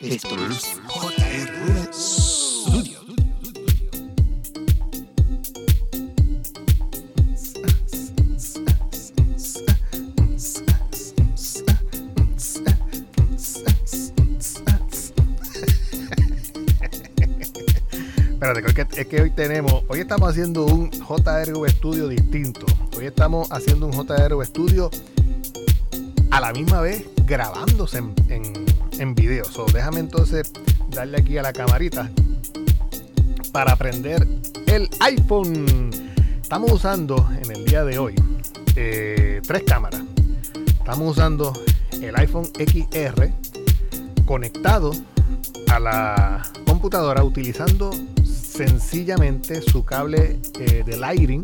Esto es JR Studio. Espérate, es que hoy tenemos, hoy estamos haciendo un JRV Studio distinto. Hoy estamos haciendo un JRV Studio a la misma vez grabándose en, en video. So, déjame entonces darle aquí a la camarita para prender el iPhone. Estamos usando en el día de hoy eh, tres cámaras. Estamos usando el iPhone XR conectado a la computadora utilizando sencillamente su cable eh, de lighting.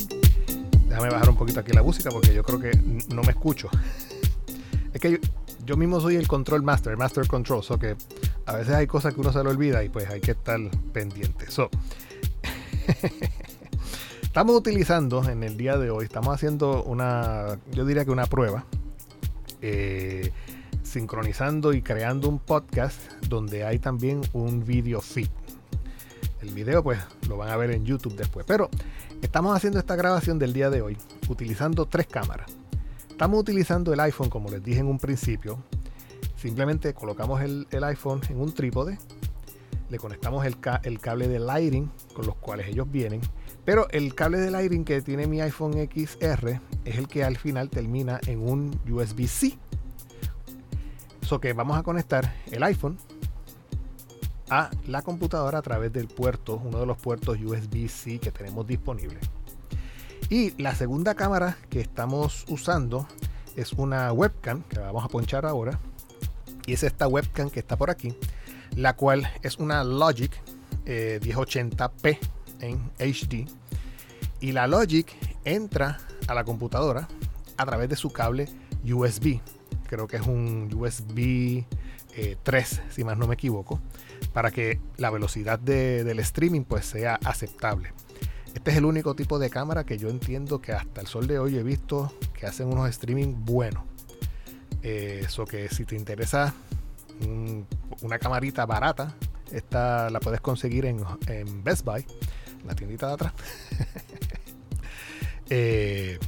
Déjame bajar un poquito aquí la música porque yo creo que no me escucho. Es que yo, yo mismo soy el control master, master control, so que a veces hay cosas que uno se le olvida y pues hay que estar pendiente. Estamos utilizando en el día de hoy, estamos haciendo una, yo diría que una prueba, eh, sincronizando y creando un podcast donde hay también un video feed. El video pues lo van a ver en YouTube después, pero estamos haciendo esta grabación del día de hoy utilizando tres cámaras. Estamos utilizando el iPhone, como les dije en un principio. Simplemente colocamos el, iPhone en un trípode, le conectamos el, cable de lighting con los cuales ellos vienen. Pero el cable de lighting que tiene mi iPhone XR es el que al final termina en un USB-C. So que vamos a conectar el iPhone a la computadora a través del puerto, uno de los puertos USB-C que tenemos disponible. Y la segunda cámara que estamos usando es una webcam que vamos a ponchar ahora. Y es esta webcam que está por aquí, la cual es una Logic eh, 1080p en HD. Y la Logic entra a la computadora a través de su cable USB. Creo que es un USB eh, 3, si más no me equivoco, para que la velocidad de, del streaming pues sea aceptable. Este es el único tipo de cámara que yo entiendo que hasta el sol de hoy he visto que hacen unos streaming buenos. Eso eh, que si te interesa un, una camarita barata, esta la puedes conseguir en, en Best Buy, la tiendita de atrás. eh,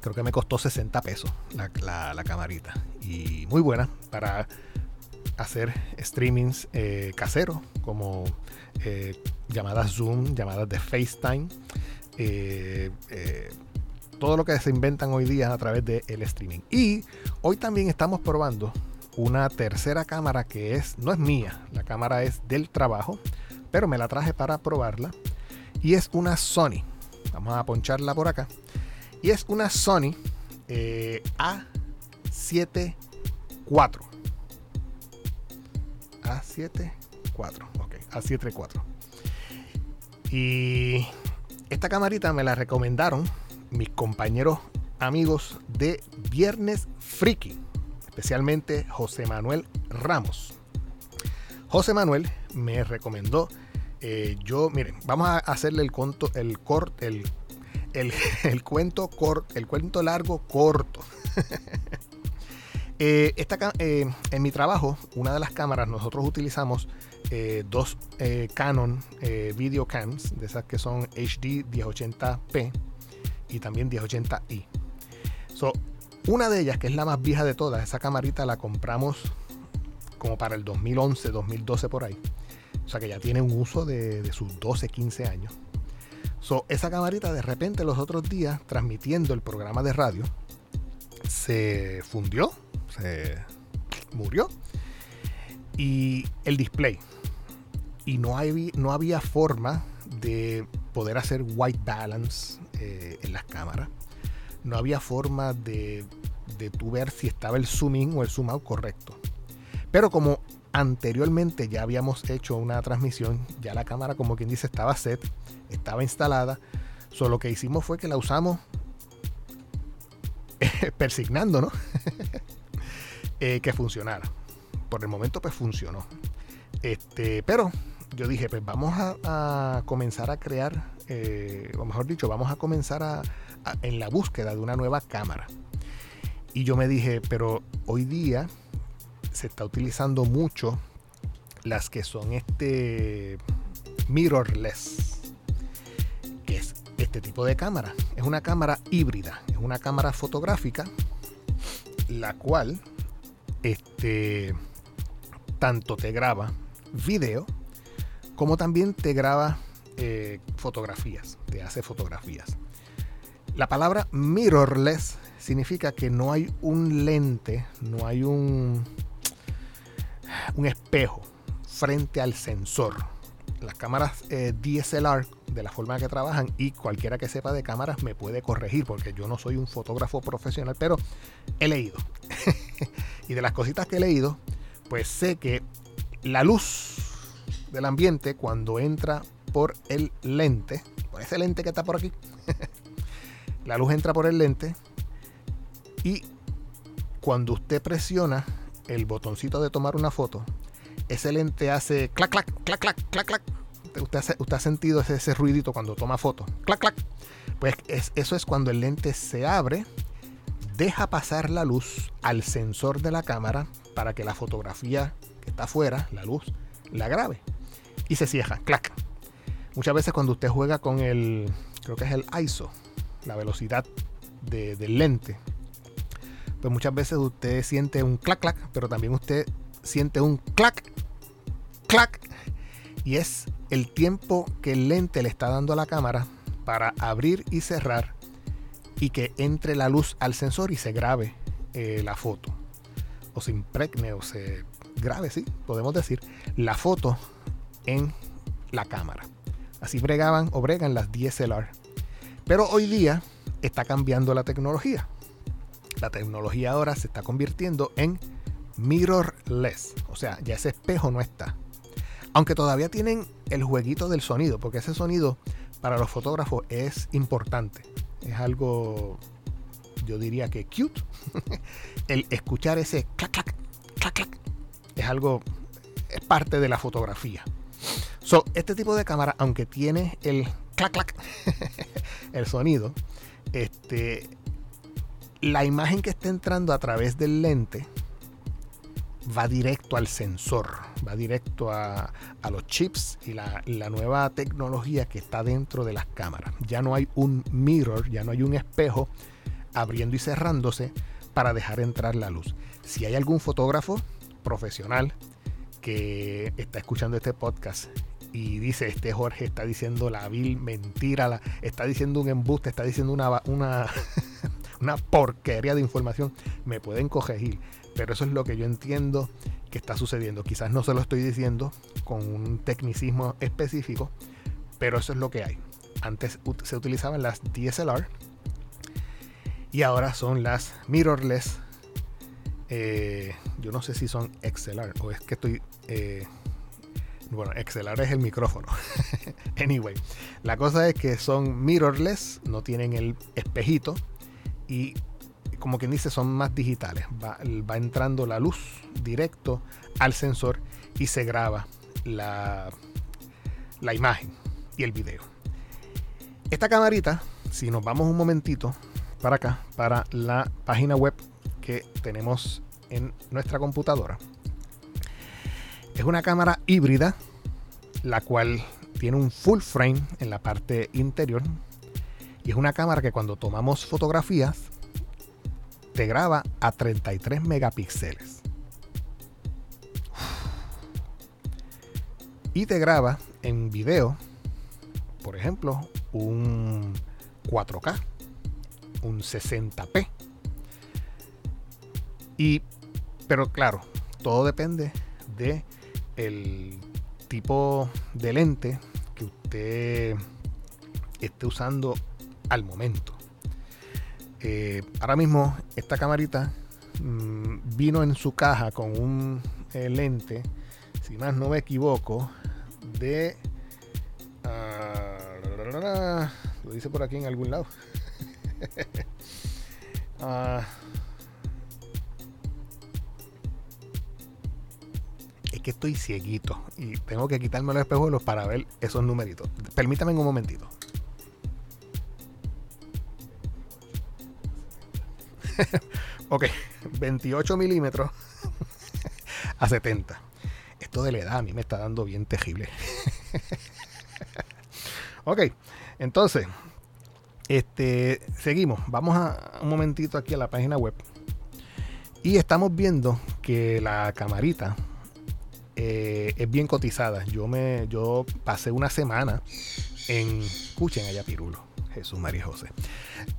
creo que me costó 60 pesos la, la, camarita. Y muy buena para hacer streamings eh, caseros como eh, llamadas Zoom, llamadas de FaceTime, eh, eh, todo lo que se inventan hoy día a través del el streaming. Y hoy también estamos probando una tercera cámara que es, no es mía, la cámara es del trabajo, pero me la traje para probarla. Y es una Sony. Vamos a poncharla por acá. Y es una Sony eh, A7 IV. A7 4. Ok, A7 4. Y esta camarita me la recomendaron mis compañeros amigos de Viernes Friki, especialmente José Manuel Ramos. José Manuel me recomendó, eh, yo, miren, vamos a hacerle el conto, el corto, el, el, el, cuento corto, el cuento largo corto. eh, esta, eh, en mi trabajo, una de las cámaras nosotros utilizamos eh, dos Canon video cams, de esas que son HD 1080p y también 1080i. So, una de ellas, que es la más vieja de todas, esa camarita la compramos como para el 2011, 2012 por ahí. O sea que ya tiene un uso de, de sus 12, 15 años. So, esa camarita de repente los otros días, transmitiendo el programa de radio, se fundió, murió. Y el display, y no, hay, no había forma de poder hacer white balance eh, en las cámaras. No había forma de, de tú ver si estaba el zoom in o el zoom out correcto. Pero como anteriormente ya habíamos hecho una transmisión, ya la cámara como quien dice estaba set, estaba instalada, solo lo que hicimos fue que la usamos persignando, ¿no? eh, que funcionara. Por el momento pues funcionó. Este, pero yo dije, pues vamos a, comenzar a crear, eh, o mejor dicho, vamos a comenzar a, en la búsqueda de una nueva cámara. Y yo me dije, pero hoy día se está utilizando mucho las que son este mirrorless, que es este tipo de cámara. Es una cámara híbrida, es una cámara fotográfica, la cual este, tanto te graba video como también te graba eh, fotografías, te hace fotografías. La palabra mirrorless significa que no hay un lente, no hay un, un espejo frente al sensor. Las cámaras eh, DSLR, de la forma que trabajan, y cualquiera que sepa de cámaras me puede corregir, porque yo no soy un fotógrafo profesional, pero he leído. y de las cositas que he leído, pues sé que la luz del ambiente cuando entra por el lente, por ese lente que está por aquí, la luz entra por el lente y cuando usted presiona el botoncito de tomar una foto, ese lente hace clac, clac, clac, clac, clac, clac. Usted, ha sentido ese, ruidito cuando toma foto. Clac, clac. Pues eso es cuando el lente se abre, deja pasar la luz al sensor de la cámara para que la fotografía que está afuera, la luz, la grabe. Y se cierra, clac. Muchas veces cuando usted juega con el, creo que es el ISO, la velocidad del lente, pues muchas veces usted siente un clac, clac, pero también usted siente un clac, clac. Y es el tiempo que el lente le está dando a la cámara para abrir y cerrar y que entre la luz al sensor y se grabe eh, la foto. O se impregne o se grabe, sí, podemos decir, la foto en la cámara. Así bregaban o bregan las DSLR. Pero hoy día está cambiando la tecnología. La tecnología ahora se está convirtiendo en mirrorless. O sea, ya ese espejo no está. Aunque todavía tienen el jueguito del sonido, porque ese sonido para los fotógrafos es importante. Es algo, yo diría que cute. el escuchar ese clac, clac, clac, clac, es algo, es parte de la fotografía. So, este tipo de cámara, aunque tiene el clac, clac, el sonido, este, la imagen que está entrando a través del lente va directo al sensor, va directo a, los chips y la, nueva tecnología que está dentro de las cámaras. Ya no hay un mirror, ya no hay un espejo abriendo y cerrándose para dejar entrar la luz. Si hay algún fotógrafo profesional que está escuchando este podcast y dice, este Jorge está diciendo la vil mentira, está diciendo un embuste, está diciendo una, una, una porquería de información, me pueden corregir. Pero eso es lo que yo entiendo que está sucediendo. Quizás no se lo estoy diciendo con un tecnicismo específico, pero eso es lo que hay. Antes se utilizaban las DSLR y ahora son las mirrorless. Eh, yo no sé si son XLR o es que estoy... Eh, bueno, XLR es el micrófono. anyway, la cosa es que son mirrorless, no tienen el espejito y como quien dice, son más digitales. Va, entrando la luz directo al sensor y se graba la, la imagen y el video. Esta camarita, si nos vamos un momentito para acá, para la página web que tenemos en nuestra computadora, es una cámara híbrida, la cual tiene un full frame en la parte interior. Y es una cámara que cuando tomamos fotografías te graba a 33 megapíxeles. Y te graba en video, por ejemplo, un 4K, un 60p. Y, pero claro, todo depende de el tipo de lente que usted esté usando al momento. Eh, ahora mismo esta camarita mm, vino en su caja con un eh, lente, si más no me equivoco, de... Ah, lo dice por aquí en algún lado. Ah, es que estoy cieguito y tengo que quitarme los espejuelos para ver esos numeritos. Permítame un momentito. ok, 28 milímetros a 70. Esto de la edad a mí me está dando bien terrible. ok, entonces, este, seguimos. Vamos a un momentito aquí a la página web. Y estamos viendo que la camarita eh, es bien cotizada. Yo me, yo pasé una semana en, escuchen allá Pirulo, Jesús María José.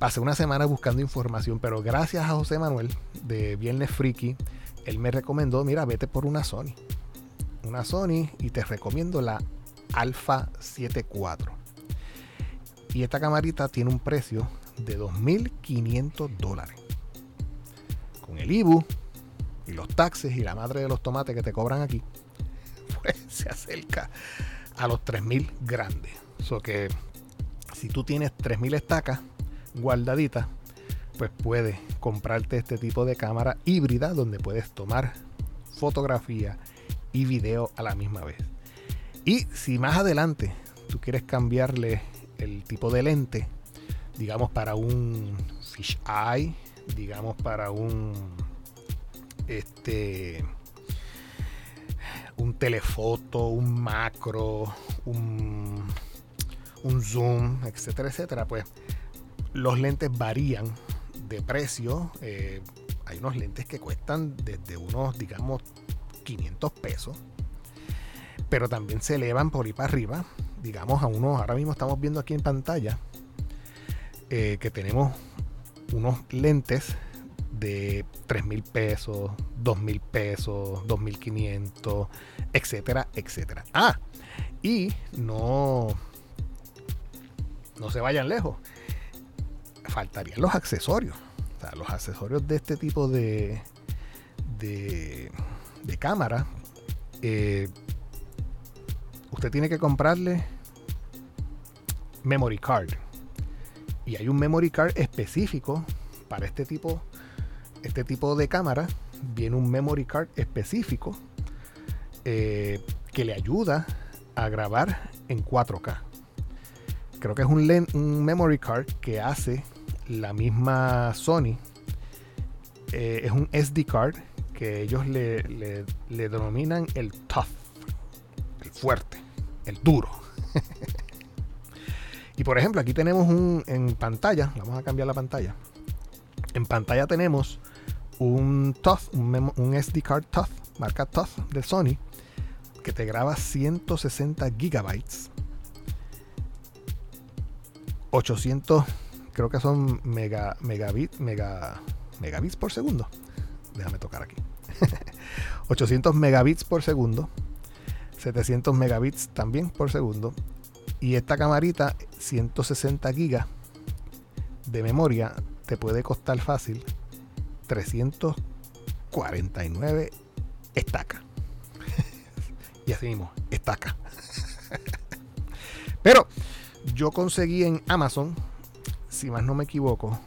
Pasé una semana buscando información, pero gracias a José Manuel de Viernes Friki, él me recomendó, mira, vete por una Sony. Una Sony y te recomiendo la Alpha 74. Y esta camarita tiene un precio de 2.500 dólares. Con el IBU y los taxes y la madre de los tomates que te cobran aquí, pues se acerca a los 3.000 grandes. So que si tú tienes 3.000 estacas guardaditas, pues puedes comprarte este tipo de cámara híbrida donde puedes tomar fotografía y video a la misma vez. Y si más adelante tú quieres cambiarle el tipo de lente, digamos para un fish eye, digamos para un este un telefoto, un macro, un, un zoom, etcétera, etcétera, pues los lentes varían de precio. Eh, hay unos lentes que cuestan desde unos, digamos, 500 pesos, pero también se elevan por ahí para arriba digamos, a unos, ahora mismo estamos viendo aquí en pantalla eh, que tenemos unos lentes de 3 mil pesos, 2 mil pesos, 2.500, etcétera, etcétera. Ah, y no, no se vayan lejos. Faltarían los accesorios. O sea, los accesorios de este tipo de, de, cámara. Eh, usted tiene que comprarle memory card. Y hay un memory card específico para este tipo, este tipo de cámara. Viene un memory card específico eh, que le ayuda a grabar en 4K. Creo que es un, un memory card que hace la misma Sony. Eh, es un SD card que ellos le, le, le denominan el tough, el fuerte, el duro. Y por ejemplo, aquí tenemos un en pantalla, vamos a cambiar la pantalla. En pantalla tenemos un TUF, un, SD card TUF, marca TUF de Sony, que te graba 160 gigabytes. 800, creo que son mega, megabit, mega, megabits por segundo. Déjame tocar aquí. 800 megabits por segundo. 700 megabits también por segundo y esta camarita, 160 gigas de memoria, te puede costar fácil 349 estacas. y así mismo, estaca. Pero yo conseguí en Amazon, si más no me equivoco,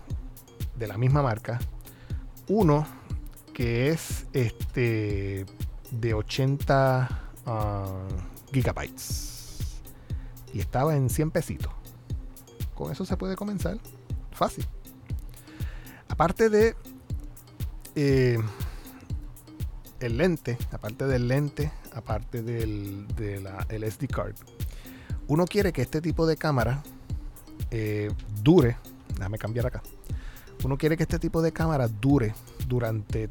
de la misma marca, uno que es este de 80 ah, gigabytes y estaba en 100 pesitos. Con eso se puede comenzar. Fácil. Aparte de eh, el lente, aparte del lente, aparte del de la, SD card, uno quiere que este tipo de cámara eh, dure. Déjame cambiar acá. Uno quiere que este tipo de cámara dure durante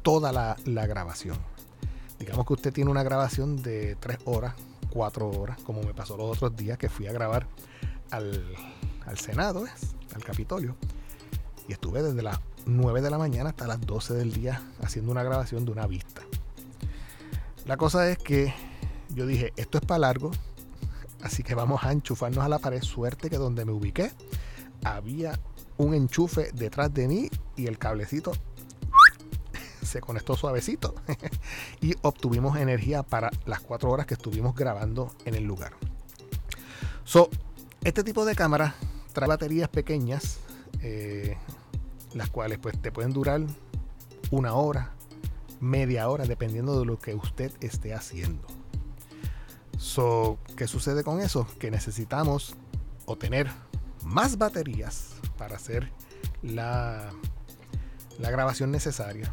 toda la, grabación. Digamos que usted tiene una grabación de 3 horas cuatro horas, como me pasó los otros días que fui a grabar al, Senado, al Capitolio. Y estuve desde las 9 de la mañana hasta las 12 del día haciendo una grabación de una vista. La cosa es que yo dije, esto es para largo, así que vamos a enchufarnos a la pared. Suerte que donde me ubiqué había un enchufe detrás de mí y el cablecito se conectó suavecito y obtuvimos energía para las cuatro horas que estuvimos grabando en el lugar. So, este tipo de cámara trae baterías pequeñas, eh, las cuales pues te pueden durar una hora, media hora, dependiendo de lo que usted esté haciendo. ¿Qué sucede con eso? Que necesitamos obtener más baterías para hacer la, la grabación necesaria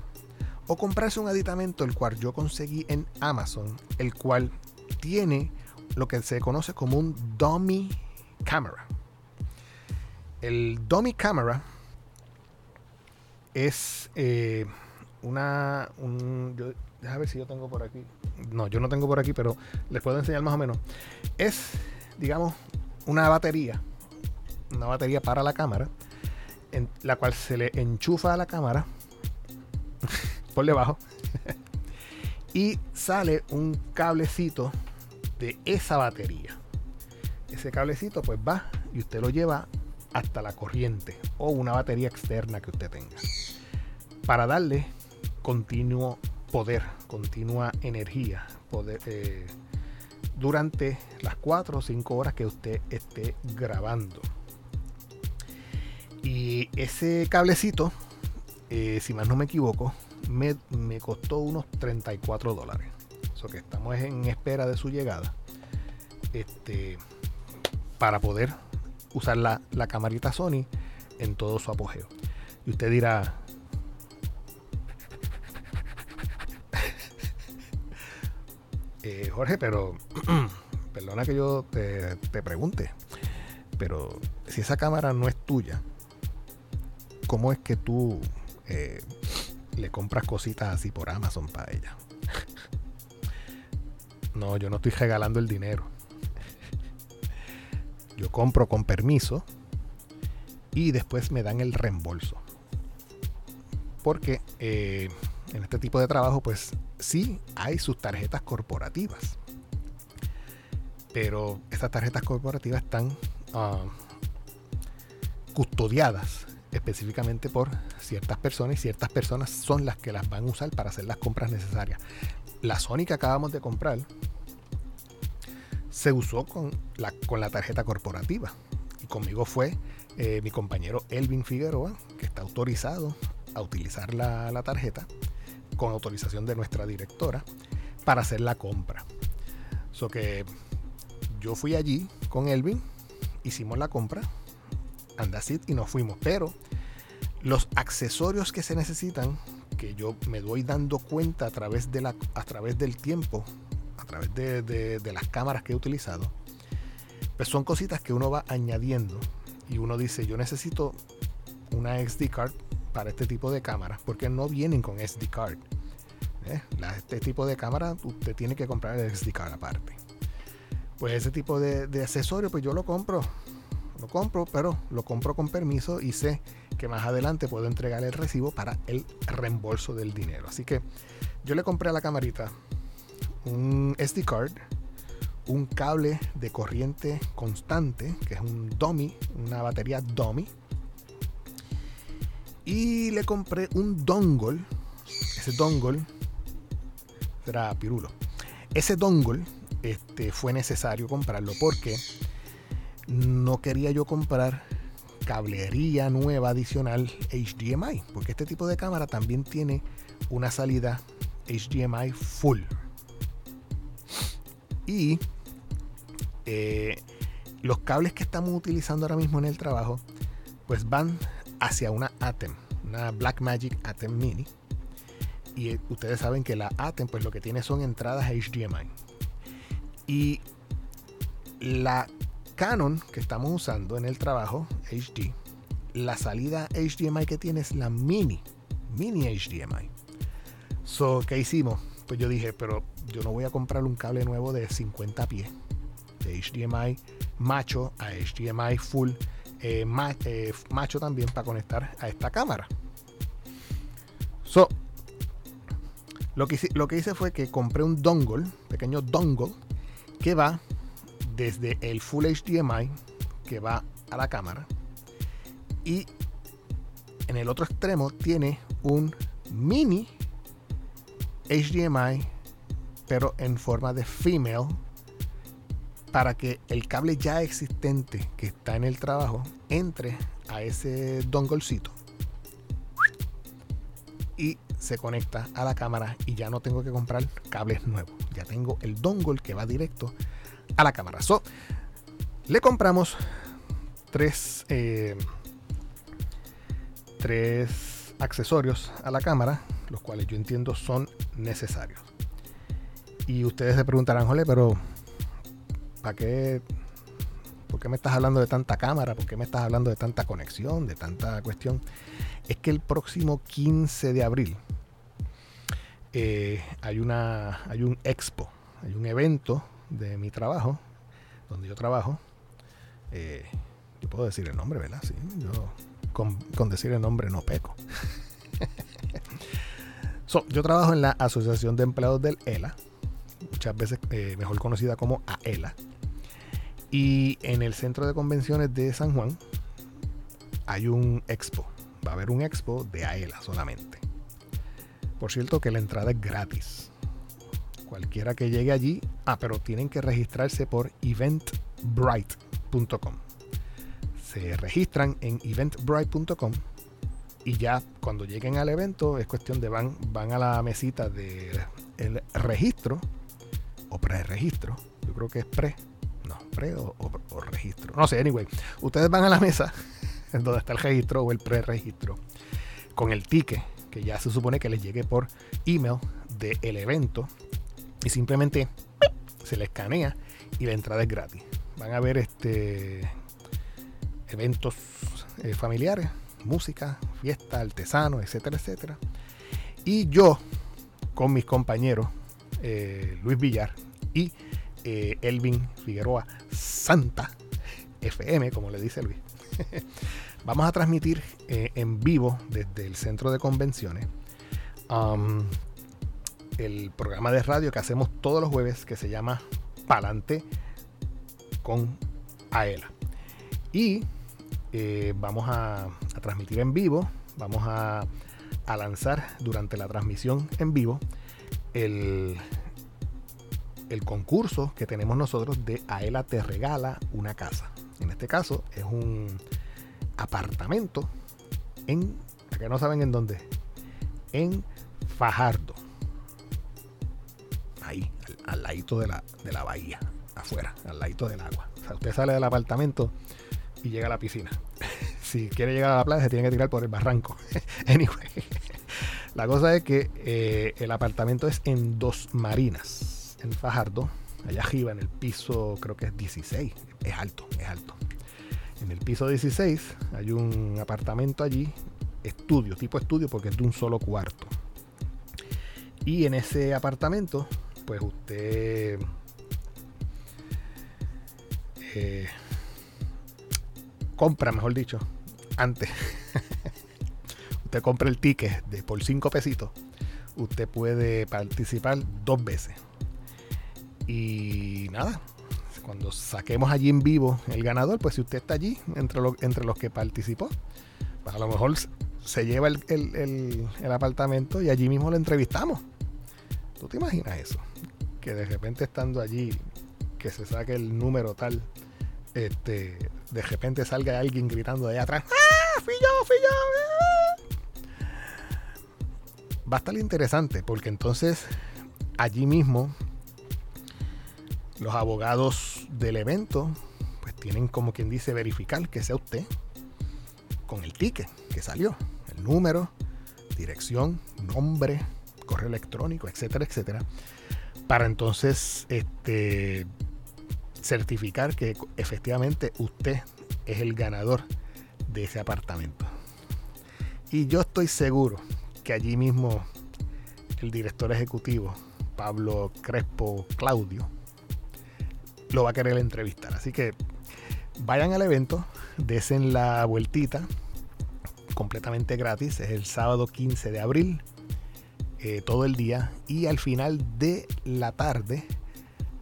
o comprarse un aditamento el cual yo conseguí en Amazon, el cual tiene lo que se conoce como un dummy camera. El dummy camera es eh, una. Un, déjame ver si yo tengo por aquí. No, yo no tengo por aquí, pero les puedo enseñar más o menos. Es, digamos, una batería. Una batería para la cámara. En la cual se le enchufa a la cámara. por debajo. y sale un cablecito de esa batería. Ese cablecito pues va y usted lo lleva hasta la corriente o una batería externa que usted tenga. Para darle continuo poder, continua energía poder, eh, durante las 4 o 5 horas que usted esté grabando. Y ese cablecito, eh, si más no me equivoco, me, me costó unos 34 dólares. Eso que estamos en espera de su llegada. Este, para poder usar la, la camarita Sony en todo su apogeo. Y usted dirá, eh, Jorge, pero perdona que yo te, pregunte, pero si esa cámara no es tuya, ¿cómo es que tú eh, le compras cositas así por Amazon para ella? no, yo no estoy regalando el dinero. Yo compro con permiso y después me dan el reembolso. Porque eh, en este tipo de trabajo, pues sí hay sus tarjetas corporativas. Pero estas tarjetas corporativas están ah, custodiadas específicamente por ciertas personas y ciertas personas son las que las van a usar para hacer las compras necesarias. La Sony que acabamos de comprar se usó con la, con la tarjeta corporativa. Y conmigo fue eh, mi compañero Elvin Figueroa, que está autorizado a utilizar la, la tarjeta con autorización de nuestra directora para hacer la compra. So que yo fui allí con Elvin, hicimos la compra, andasit y nos fuimos. Pero los accesorios que se necesitan, que yo me doy dando cuenta a través, de la, a través del tiempo a través de, las cámaras que he utilizado, pues son cositas que uno va añadiendo y uno dice, yo necesito una SD card para este tipo de cámaras, porque no vienen con SD card. ¿eh? este tipo de cámara usted tiene que comprar el SD card aparte. Pues ese tipo de, de accesorio, pues yo lo compro. Lo compro, pero lo compro con permiso y sé que más adelante puedo entregar el recibo para el reembolso del dinero. Así que yo le compré a la camarita un SD card, un cable de corriente constante, que es un dummy, una batería dummy. Y le compré un dongle. Ese dongle será pirulo. Ese dongle este, fue necesario comprarlo porque no quería yo comprar cablería nueva adicional HDMI, porque este tipo de cámara también tiene una salida HDMI full. Y eh, los cables que estamos utilizando ahora mismo en el trabajo, pues van hacia una ATEM, una Blackmagic ATEM Mini. Y eh, ustedes saben que la ATEM, pues lo que tiene son entradas HDMI. Y la Canon que estamos usando en el trabajo, HD, la salida HDMI que tiene es la Mini, Mini HDMI. So, ¿qué hicimos? Pues yo dije, pero yo no voy a comprar un cable nuevo de 50 pies de HDMI macho a HDMI full eh, eh, macho también para conectar a esta cámara. So, lo que, lo que hice fue que compré un dongle, pequeño dongle, que va desde el full HDMI que va a la cámara y en el otro extremo tiene un mini HDMI pero en forma de female para que el cable ya existente que está en el trabajo entre a ese donglecito y se conecta a la cámara y ya no tengo que comprar cables nuevos. Ya tengo el dongle que va directo a la cámara. So, le compramos tres, eh, tres accesorios a la cámara los cuales yo entiendo son necesarios. Y ustedes se preguntarán, jole, pero ¿para qué? ¿Por qué me estás hablando de tanta cámara? ¿Por qué me estás hablando de tanta conexión, de tanta cuestión? Es que el próximo 15 de abril eh, hay, una, hay un expo, hay un evento de mi trabajo, donde yo trabajo. Eh, yo puedo decir el nombre, ¿verdad? Sí, yo con, decir el nombre no peco. yo trabajo en la Asociación de Empleados del ELA, muchas veces eh, mejor conocida como AELA. Y en el centro de convenciones de San Juan hay un expo. Va a haber un expo de AELA solamente. Por cierto que la entrada es gratis. Cualquiera que llegue allí, ah, pero tienen que registrarse por eventbrite.com se registran en eventbrite.com y ya cuando lleguen al evento es cuestión de van, van a la mesita del el registro o pre-registro. Yo creo que es pre, o, registro. No sé, anyway. Ustedes van a la mesa en donde está el registro o el pre-registro con el ticket que ya se supone que les llegue por email del evento y simplemente se le escanea y la entrada es gratis. Van a ver este eventos eh, familiares, música, fiesta, artesano, etcétera, etcétera. Y yo, con mis compañeros, eh, Luis Villar y eh, Elvin Figueroa Santa, FM, como le dice Luis, vamos a transmitir en vivo desde el centro de convenciones el programa de radio que hacemos todos los jueves que se llama Palante con Aela. Y eh, vamos a, transmitir en vivo, vamos a, lanzar durante la transmisión en vivo el, el concurso que tenemos nosotros de Aela te regala una casa. En este caso es un apartamento en, acá no saben en dónde, en Fajardo. Ahí, al, ladito de la, de la bahía, afuera, al ladito del agua. O sea, usted sale del apartamento y llega a la piscina. si quiere llegar a la playa, se tiene que tirar por el barranco. anyway, la cosa es que eh, el apartamento es en Dos Marinas, en Fajardo, allá arriba, en el piso, creo que es 16. Es alto, es alto. En el piso 16 hay un apartamento allí, estudio, tipo estudio, porque es de un solo cuarto. Y en ese apartamento, pues usted eh, compra, mejor dicho, antes. usted compra el ticket de por 5 pesitos. Usted puede participar dos veces. Y nada, cuando saquemos allí en vivo el ganador, pues si usted está allí entre, entre los que participó, pues a lo mejor se lleva el, el, apartamento y allí mismo lo entrevistamos. ¿Tú te imaginas eso? Que de repente estando allí, que se saque el número tal este, de repente salga alguien gritando de allá atrás, ¡Ah, fui yo, fui yo! Va a estar interesante porque entonces allí mismo los abogados del evento pues tienen como quien dice verificar que sea usted con el ticket que salió, el número, dirección, nombre, correo electrónico, etcétera, etcétera, para entonces este certificar que efectivamente usted es el ganador de ese apartamento. Y yo estoy seguro que allí mismo el director ejecutivo, Pablo Crespo Claudio, lo va a querer entrevistar. Así que vayan al evento, desen la vueltita, completamente gratis. Es el sábado 15 de abril, eh, todo el día. Y al final de la tarde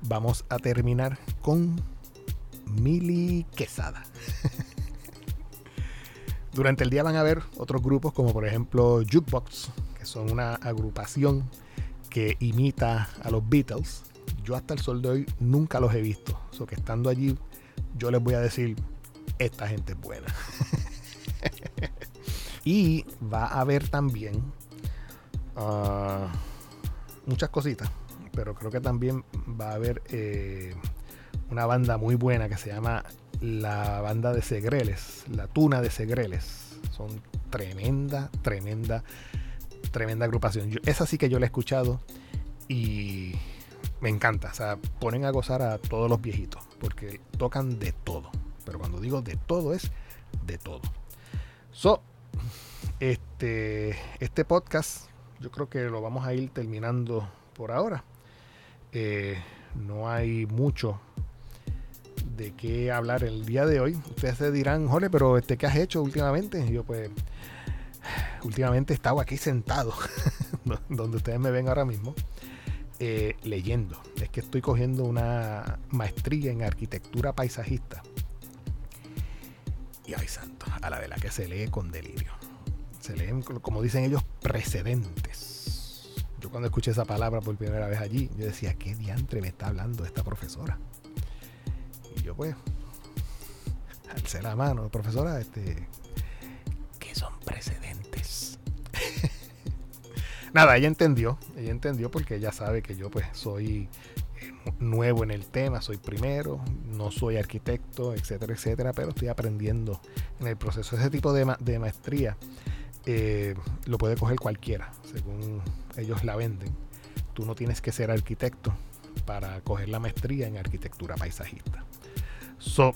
vamos a terminar con Mili Quesada. Durante el día van a ver otros grupos como por ejemplo Jukebox, que son una agrupación que imita a los Beatles. Yo hasta el sol de hoy nunca los he visto. O que estando allí yo les voy a decir, esta gente es buena. y va a haber también ah, muchas cositas pero creo que también va a haber eh, una banda muy buena que se llama la banda de Segreles, la Tuna de Segreles. Son tremenda, tremenda tremenda agrupación. esa sí que yo la he escuchado y me encanta. O sea, ponen a gozar a todos los viejitos porque tocan de todo. Pero cuando digo de todo es de todo. So, este, este podcast yo creo que lo vamos a ir terminando por ahora. Eh, no hay mucho de qué hablar el día de hoy. Ustedes se dirán, Jorge, pero este, ¿qué has hecho últimamente? Y yo pues, últimamente he estado aquí sentado, donde ustedes me ven ahora mismo, eh, leyendo. Es que estoy cogiendo una maestría en arquitectura paisajista. Y ay santo, a la de la que se lee con delirio. Se leen, como dicen ellos, precedentes. Yo cuando escuché esa palabra por primera vez allí, yo decía, ¿qué diantre me está hablando esta profesora? Y yo pues, alcé la mano, profesora, este, ¿qué son precedentes? Nada, ella entendió, ella entendió porque ella sabe que yo pues soy eh, nuevo en el tema, soy primero, no soy arquitecto, etcétera, etcétera, pero estoy aprendiendo en el proceso. Ese tipo de, maestría eh, lo puede coger cualquiera, según ellos la venden. Tú no tienes que ser arquitecto para coger la maestría en arquitectura paisajista. So,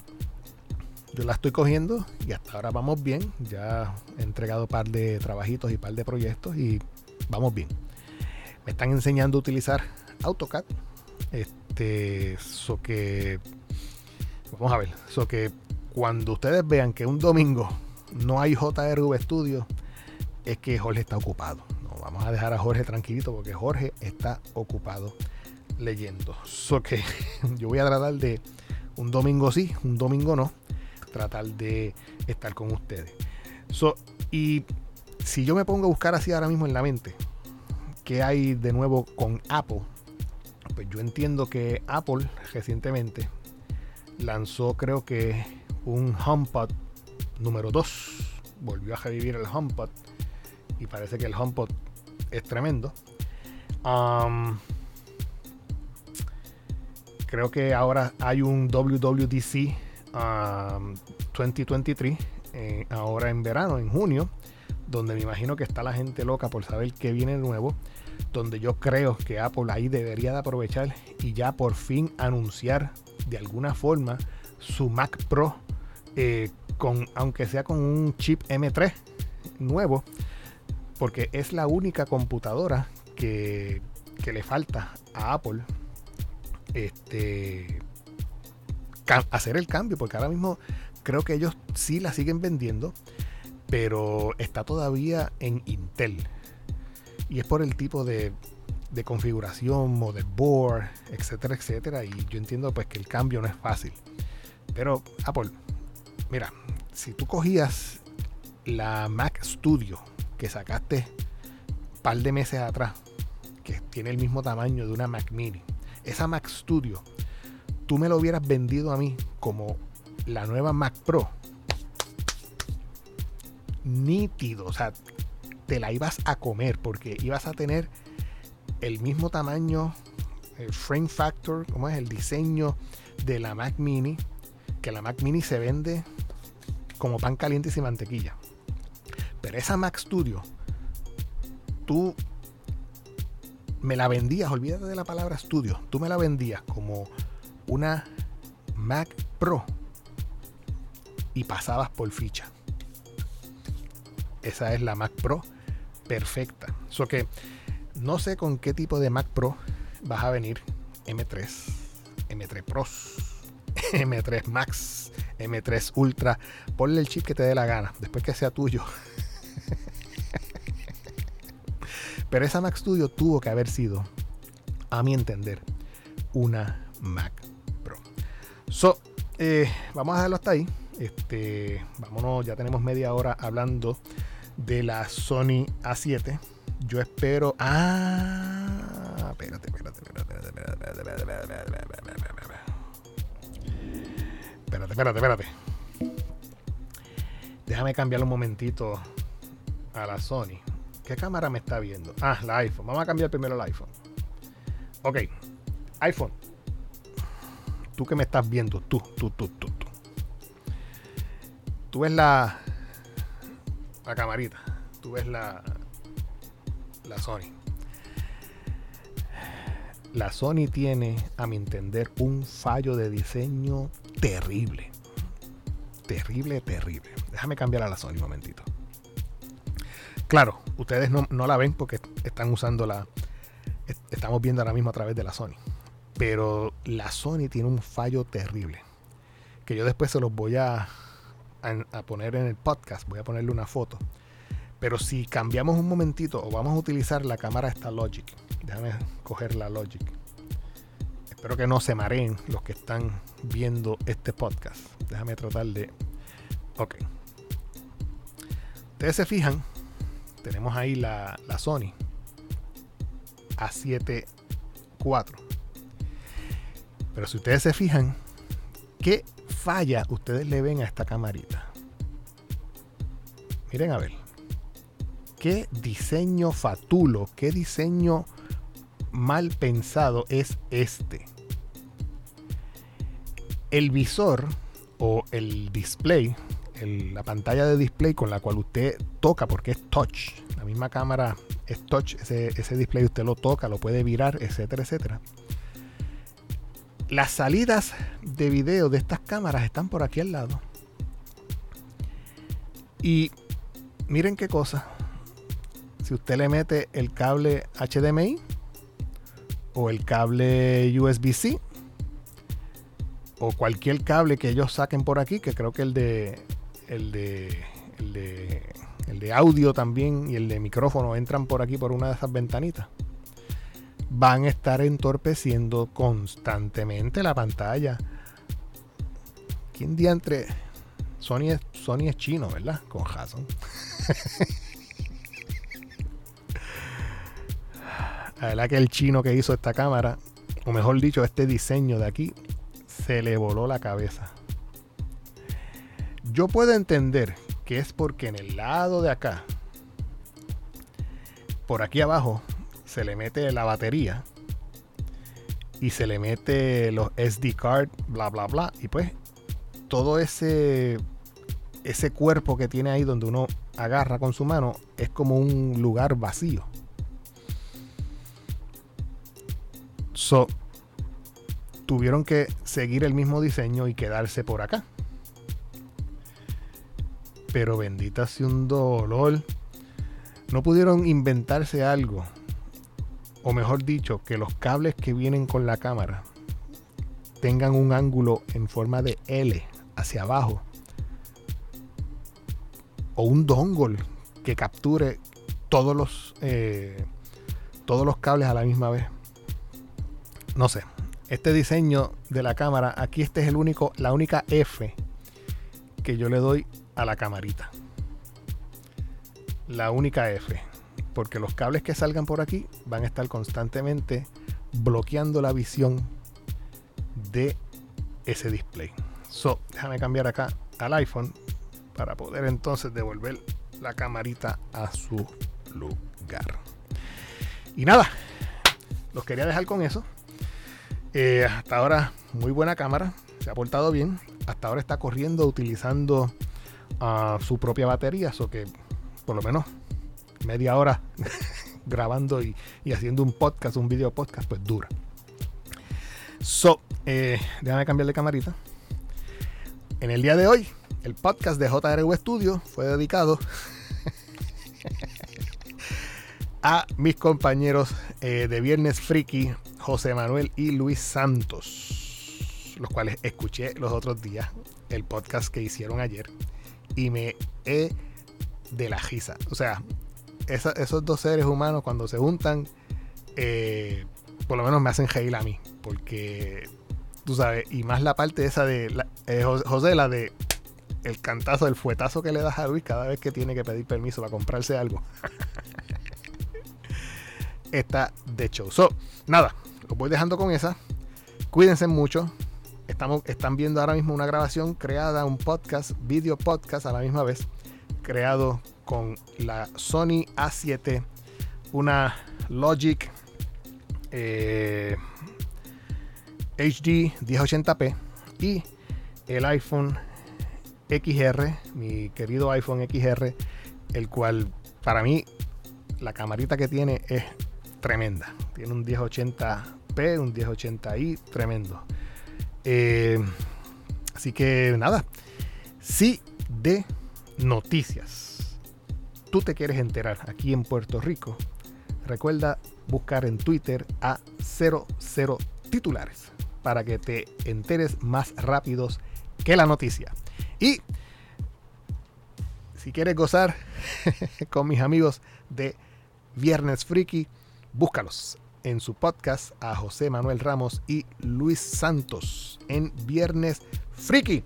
yo la estoy cogiendo y hasta ahora vamos bien. Ya he entregado un par de trabajitos y un par de proyectos y vamos bien. Me están enseñando a utilizar AutoCAD. Este, so que vamos a ver, so que cuando ustedes vean que un domingo no hay JRV Studio, es que Jorge está ocupado. No, vamos a dejar a Jorge tranquilito porque Jorge está ocupado leyendo. So que yo voy a tratar de un domingo sí, un domingo no, tratar de estar con ustedes. So, y si yo me pongo a buscar así ahora mismo en la mente, ¿qué hay de nuevo con Apple? Pues yo entiendo que Apple recientemente lanzó creo que un HomePod número 2. Volvió a revivir el HomePod y parece que el HomePod es tremendo. Creo que ahora hay un WWDC 2023, um, eh, ahora en verano, en junio, donde me imagino que está la gente loca por saber qué viene nuevo, donde yo creo que Apple ahí debería de aprovechar y ya por fin anunciar de alguna forma su Mac Pro, eh, con, aunque sea con un chip M3 nuevo, porque es la única computadora que, que le falta a Apple este, hacer el cambio, porque ahora mismo creo que ellos sí la siguen vendiendo, pero está todavía en Intel. Y es por el tipo de, de configuración, motherboard, etcétera, etcétera. Y yo entiendo pues que el cambio no es fácil. Pero Apple, mira, si tú cogías la Mac Studio que sacaste un par de meses atrás, que tiene el mismo tamaño de una Mac Mini, esa Mac Studio, tú me lo hubieras vendido a mí como la nueva Mac Pro, nítido, o sea, te la ibas a comer porque ibas a tener el mismo tamaño, el frame factor, como es el diseño de la Mac Mini, que la Mac Mini se vende como pan caliente y sin mantequilla. Pero esa Mac Studio, tú me la vendías, olvídate de la palabra estudio, tú me la vendías como una Mac Pro y pasabas por ficha. Esa es la Mac Pro perfecta. So que no sé con qué tipo de Mac Pro vas a venir. M3, M3 Pros, M3 Max, M3 Ultra. Ponle el chip que te dé la gana, después que sea tuyo. Pero esa Mac Studio tuvo que haber sido, a mi entender, una Mac Pro. So, eh, vamos a dejarlo hasta ahí. Este, vámonos, ya tenemos media hora hablando de la Sony A7. Yo espero. Ah, espérate, espérate, espérate, espérate, espérate, espérate, espérate, espérate, espérate, espérate. Déjame cambiar un momentito a la Sony. ¿Qué cámara me está viendo? Ah, la iPhone. Vamos a cambiar primero el iPhone. Ok. iPhone. Tú que me estás viendo, tú, tú, tú, tú, tú. Tú ves la, la camarita. Tú ves la, la Sony. La Sony tiene, a mi entender, un fallo de diseño terrible. Terrible, terrible. Déjame cambiar a la Sony un momentito. Claro, ustedes no, no la ven porque están usando la... Estamos viendo ahora mismo a través de la Sony. Pero la Sony tiene un fallo terrible. Que yo después se los voy a, a, poner en el podcast. Voy a ponerle una foto. Pero si cambiamos un momentito o vamos a utilizar la cámara esta Logic. Déjame coger la Logic. Espero que no se mareen los que están viendo este podcast. Déjame tratar de... Ok. Ustedes se fijan. Tenemos ahí la, la Sony A7 IV pero si ustedes se fijan, ¿qué falla ustedes le ven a esta camarita? Miren a ver. ¿Qué diseño fatulo, qué diseño mal pensado es este? El visor o el display, la pantalla de display con la cual usted toca, porque es touch, la misma cámara es touch, ese, ese display usted lo toca, lo puede virar, etcétera, etcétera las salidas de video de estas cámaras están por aquí al lado. Y miren qué cosa. Si usted le mete el cable HDMI o el cable USB-C o cualquier cable que ellos saquen por aquí, que creo que el de el de el de, el de audio también y el de micrófono entran por aquí por una de esas ventanitas van a estar entorpeciendo constantemente la pantalla. ¿Quién diantre? Sony es, Sony es chino, ¿verdad? Con Jason. la verdad que el chino que hizo esta cámara, o mejor dicho, este diseño de aquí, se le voló la cabeza. Yo puedo entender que es porque en el lado de acá, por aquí abajo, se le mete la batería y se le mete los SD card, bla, bla, bla. Y pues todo ese, ese cuerpo que tiene ahí donde uno agarra con su mano es como un lugar vacío. So, tuvieron que seguir el mismo diseño y quedarse por acá. Pero bendita sea un dolor. No pudieron inventarse algo o mejor dicho, que los cables que vienen con la cámara tengan un ángulo en forma de L hacia abajo o un dongle que capture todos los eh, todos los cables a la misma vez. No sé este diseño de la cámara aquí este es el único la única F que yo le doy a la camarita. La única F porque los cables que salgan por aquí van a estar constantemente bloqueando la visión de ese display. So, déjame cambiar acá al iPhone para poder entonces devolver la camarita a su lugar. Y nada, los quería dejar con eso. Eh, hasta ahora, muy buena cámara, se ha portado bien. Hasta ahora está corriendo utilizando ah, su propia batería, eso que por lo menos media hora grabando y, haciendo un podcast, un video podcast, pues dura. So, eh, déjame cambiar de camarita. En el día de hoy, el podcast de JRU Studio fue dedicado a mis compañeros eh, de Viernes Friki, José Manuel y Luis Santos, los cuales escuché los otros días, el podcast que hicieron ayer, y me he de la gisa. O sea, esos dos seres humanos cuando se juntan, eh, por lo menos me hacen reír a mí. Porque, tú sabes, y más la parte esa de eh, José, la de el cantazo, el fuetazo que le das a Luis cada vez que tiene que pedir permiso para comprarse algo. Está de show. So, nada, los voy dejando con esa. Cuídense mucho. Estamos, están viendo ahora mismo una grabación creada, un podcast, video podcast a la misma vez, creado con la Sony A7, una Logic HD eh, 1080p y el iPhone XR, mi querido iPhone XR, el cual para mí la camarita que tiene es tremenda. Tiene un 1080p, un 1080i, tremendo. Eh, así que nada, si de noticias tú te quieres enterar aquí en Puerto Rico, recuerda buscar en Twitter a 00 titulares para que te enteres más rápidos que la noticia. Y si quieres gozar con mis amigos de Viernes Friki, búscalos en su podcast a José Manuel Ramos y Luis Santos en Viernes Friki.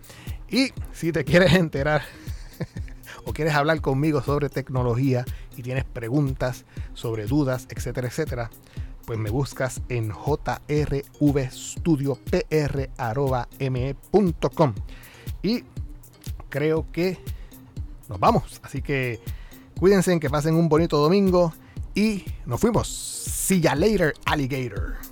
Y si te quieres enterar o quieres hablar conmigo sobre tecnología y tienes preguntas sobre dudas, etcétera, etcétera, pues me buscas en jrvstudiopr.me.com. Y creo que nos vamos. Así que cuídense, que pasen un bonito domingo y nos fuimos. See ya later, alligator.